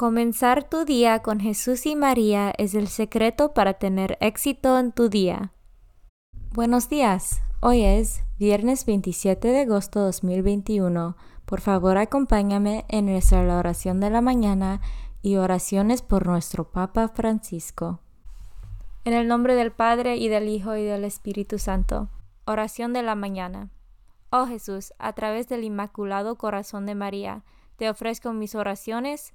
Comenzar tu día con Jesús y María es el secreto para tener éxito en tu día. Buenos días. Hoy es viernes 27 de agosto 2021. Por favor, acompáñame en nuestra oración de la mañana y oraciones por nuestro Papa Francisco. En el nombre del Padre y del Hijo y del Espíritu Santo. Oración de la mañana. Oh Jesús, a través del Inmaculado Corazón de María, te ofrezco mis oraciones,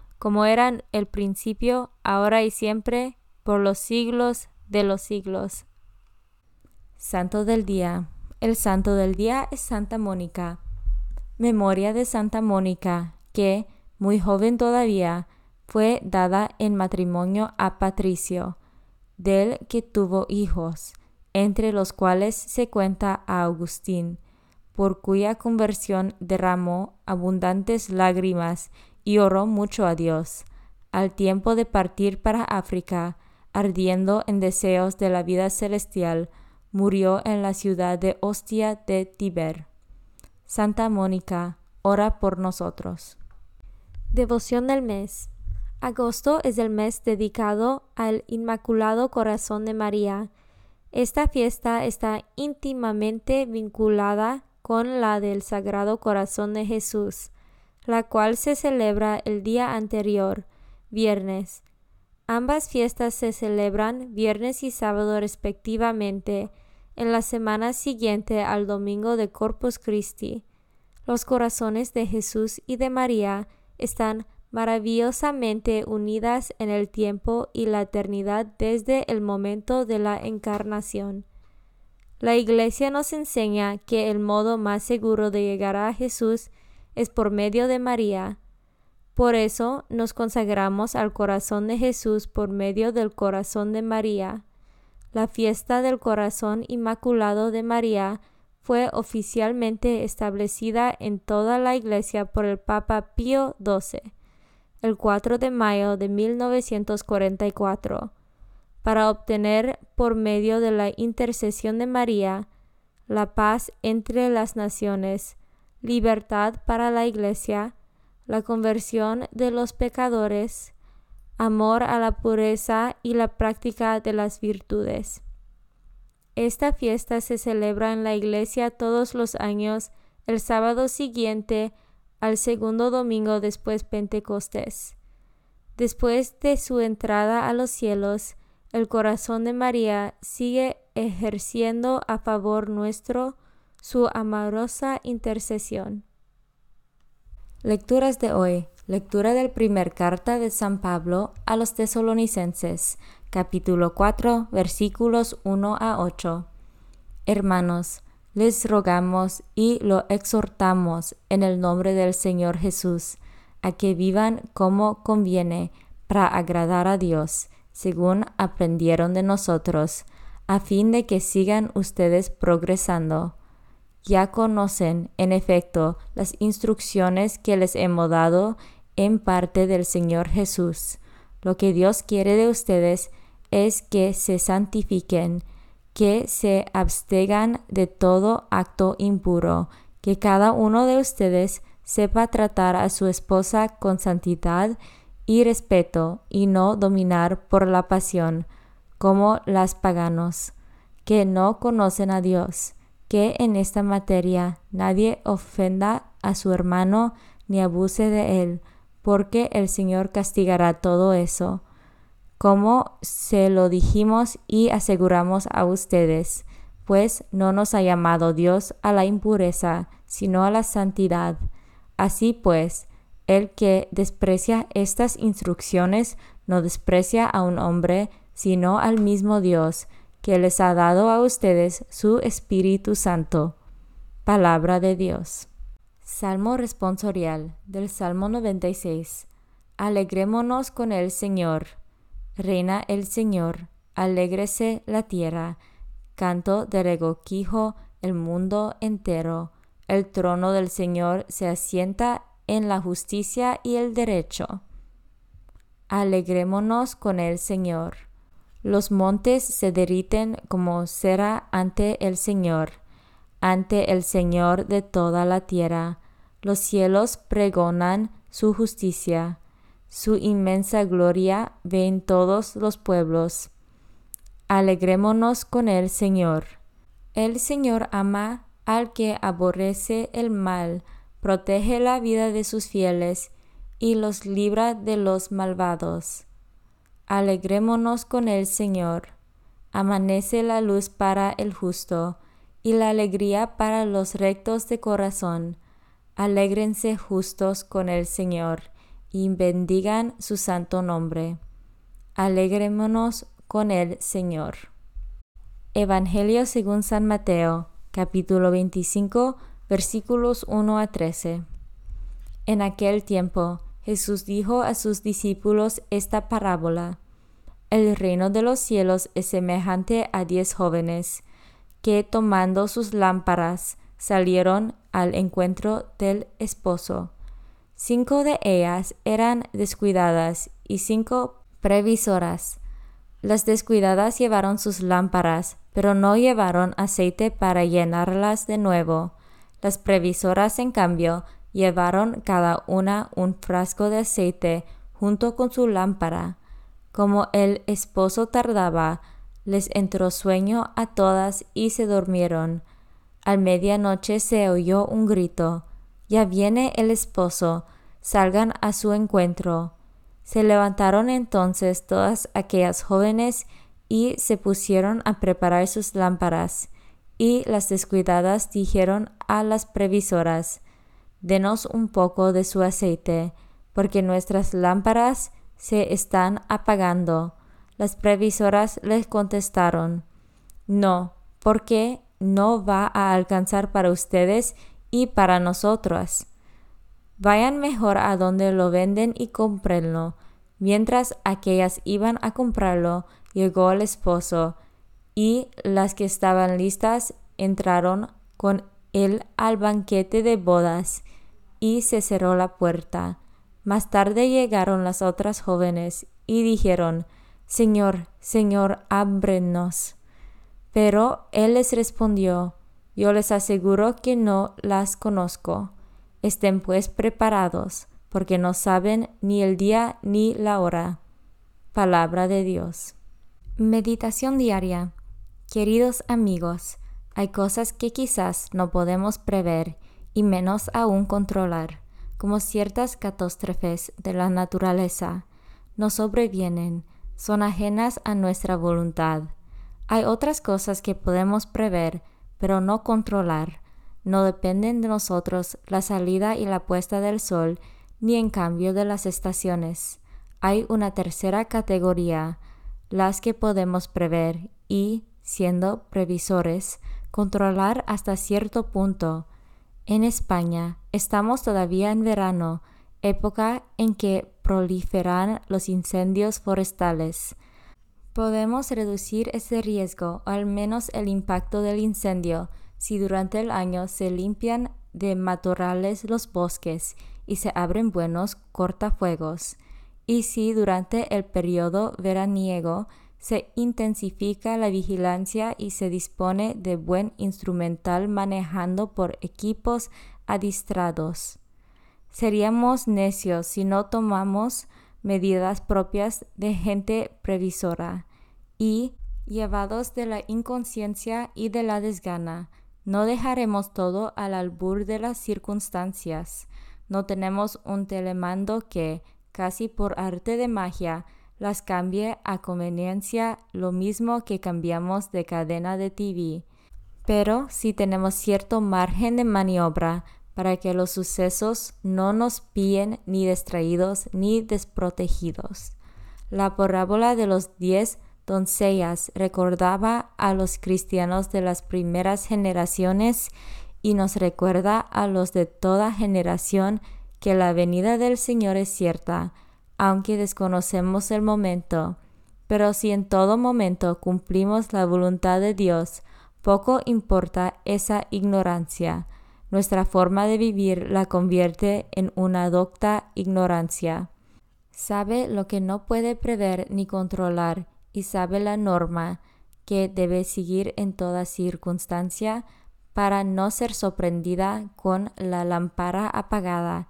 como eran el principio, ahora y siempre, por los siglos de los siglos. Santo del Día. El Santo del Día es Santa Mónica. Memoria de Santa Mónica, que, muy joven todavía, fue dada en matrimonio a Patricio, del que tuvo hijos, entre los cuales se cuenta a Agustín, por cuya conversión derramó abundantes lágrimas y oró mucho a Dios, al tiempo de partir para África, ardiendo en deseos de la vida celestial, murió en la ciudad de Ostia de Tiber. Santa Mónica, ora por nosotros. Devoción del mes. Agosto es el mes dedicado al Inmaculado Corazón de María. Esta fiesta está íntimamente vinculada con la del Sagrado Corazón de Jesús la cual se celebra el día anterior, viernes. Ambas fiestas se celebran viernes y sábado respectivamente, en la semana siguiente al domingo de Corpus Christi. Los corazones de Jesús y de María están maravillosamente unidas en el tiempo y la eternidad desde el momento de la encarnación. La Iglesia nos enseña que el modo más seguro de llegar a Jesús es por medio de María. Por eso nos consagramos al corazón de Jesús por medio del corazón de María. La fiesta del corazón inmaculado de María fue oficialmente establecida en toda la Iglesia por el Papa Pío XII, el 4 de mayo de 1944, para obtener por medio de la intercesión de María la paz entre las naciones libertad para la Iglesia, la conversión de los pecadores, amor a la pureza y la práctica de las virtudes. Esta fiesta se celebra en la Iglesia todos los años el sábado siguiente al segundo domingo después Pentecostés. Después de su entrada a los cielos, el corazón de María sigue ejerciendo a favor nuestro su amorosa intercesión. Lecturas de hoy. Lectura del primer carta de San Pablo a los tesalonicenses, capítulo 4, versículos 1 a 8. Hermanos, les rogamos y lo exhortamos en el nombre del Señor Jesús, a que vivan como conviene para agradar a Dios, según aprendieron de nosotros, a fin de que sigan ustedes progresando. Ya conocen, en efecto, las instrucciones que les hemos dado en parte del Señor Jesús. Lo que Dios quiere de ustedes es que se santifiquen, que se abstengan de todo acto impuro, que cada uno de ustedes sepa tratar a su esposa con santidad y respeto y no dominar por la pasión, como las paganos, que no conocen a Dios, que en esta materia nadie ofenda a su hermano ni abuse de él, porque el Señor castigará todo eso como se lo dijimos y aseguramos a ustedes, pues no nos ha llamado Dios a la impureza, sino a la santidad. Así pues, el que desprecia estas instrucciones no desprecia a un hombre, sino al mismo Dios, que les ha dado a ustedes su Espíritu Santo. Palabra de Dios. Salmo responsorial del Salmo 96. Alegrémonos con el Señor Reina el Señor, alégrese la tierra, canto de regocijo el mundo entero. El trono del Señor se asienta en la justicia y el derecho. Alegrémonos con el Señor. Los montes se derriten como cera ante el Señor, ante el Señor de toda la tierra. Los cielos pregonan su justicia su inmensa gloria ven todos los pueblos. Alegrémonos con el Señor. El Señor ama al que aborrece el mal, protege la vida de sus fieles y los libra de los malvados. Alegrémonos con el Señor. Amanece la luz para el justo y la alegría para los rectos de corazón. Alégrense justos con el Señor y bendigan su santo nombre. Alegrémonos con el Señor. Evangelio según San Mateo, capítulo 25, versículos 1 a 13. En aquel tiempo Jesús dijo a sus discípulos esta parábola. El reino de los cielos es semejante a diez jóvenes, que tomando sus lámparas salieron al encuentro del esposo Cinco de ellas eran descuidadas y cinco previsoras. Las descuidadas llevaron sus lámparas, pero no llevaron aceite para llenarlas de nuevo. Las previsoras, en cambio, llevaron cada una un frasco de aceite junto con su lámpara. Como el esposo tardaba, les entró sueño a todas y se durmieron. Al medianoche se oyó un grito. Ya viene el esposo, salgan a su encuentro. Se levantaron entonces todas aquellas jóvenes y se pusieron a preparar sus lámparas. Y las descuidadas dijeron a las previsoras, Denos un poco de su aceite, porque nuestras lámparas se están apagando. Las previsoras les contestaron, No, porque no va a alcanzar para ustedes y para nosotros. Vayan mejor a donde lo venden y cómprenlo. Mientras aquellas iban a comprarlo, llegó el esposo, y las que estaban listas entraron con él al banquete de bodas, y se cerró la puerta. Más tarde llegaron las otras jóvenes y dijeron, Señor, Señor, ábrenos. Pero él les respondió, Yo les aseguro que no las conozco. Estén pues preparados, porque no saben ni el día ni la hora. Palabra de Dios. Meditación diaria. Queridos amigos, hay cosas que quizás no podemos prever y menos aún controlar, como ciertas catástrofes de la naturaleza nos sobrevienen, son ajenas a nuestra voluntad. Hay otras cosas que podemos prever, pero no controlar. No dependen de nosotros la salida y la puesta del sol, ni en cambio de las estaciones. Hay una tercera categoría, las que podemos prever y, siendo previsores, controlar hasta cierto punto. En España estamos todavía en verano, época en que proliferan los incendios forestales. Podemos reducir ese riesgo, o al menos el impacto del incendio, si durante el año se limpian de matorrales los bosques y se abren buenos cortafuegos, y si durante el periodo veraniego se intensifica la vigilancia y se dispone de buen instrumental manejando por equipos adistrados. Seríamos necios si no tomamos medidas propias de gente previsora y, llevados de la inconsciencia y de la desgana, no dejaremos todo al albur de las circunstancias. No tenemos un telemando que, casi por arte de magia, las cambie a conveniencia lo mismo que cambiamos de cadena de TV. Pero si tenemos cierto margen de maniobra para que los sucesos no nos pillen ni distraídos ni desprotegidos. La parábola de los diez doncellas recordaba a los cristianos de las primeras generaciones y nos recuerda a los de toda generación que la venida del Señor es cierta, aunque desconocemos el momento. Pero si en todo momento cumplimos la voluntad de Dios, poco importa esa ignorancia. Nuestra forma de vivir la convierte en una docta ignorancia. Sabe lo que no puede prever ni controlar y sabe la norma que debe seguir en toda circunstancia para no ser sorprendida con la lámpara apagada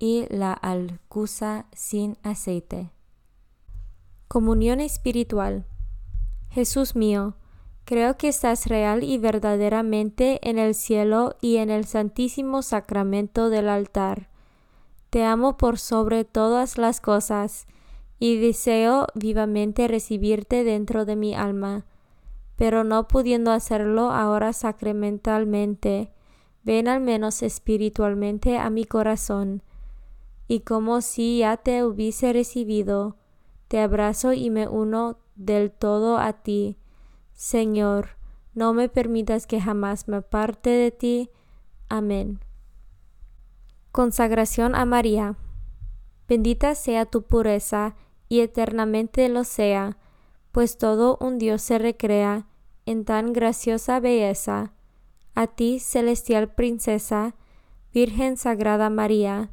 y la alcusa sin aceite. Comunión espiritual. Jesús mío, creo que estás real y verdaderamente en el cielo y en el santísimo sacramento del altar. Te amo por sobre todas las cosas y deseo vivamente recibirte dentro de mi alma, pero no pudiendo hacerlo ahora sacramentalmente, ven al menos espiritualmente a mi corazón y como si ya te hubiese recibido, te abrazo y me uno del todo a ti. Señor, no me permitas que jamás me aparte de ti. Amén. Consagración a María. Bendita sea tu pureza y eternamente lo sea, pues todo un Dios se recrea en tan graciosa belleza. A ti, celestial princesa, Virgen Sagrada María,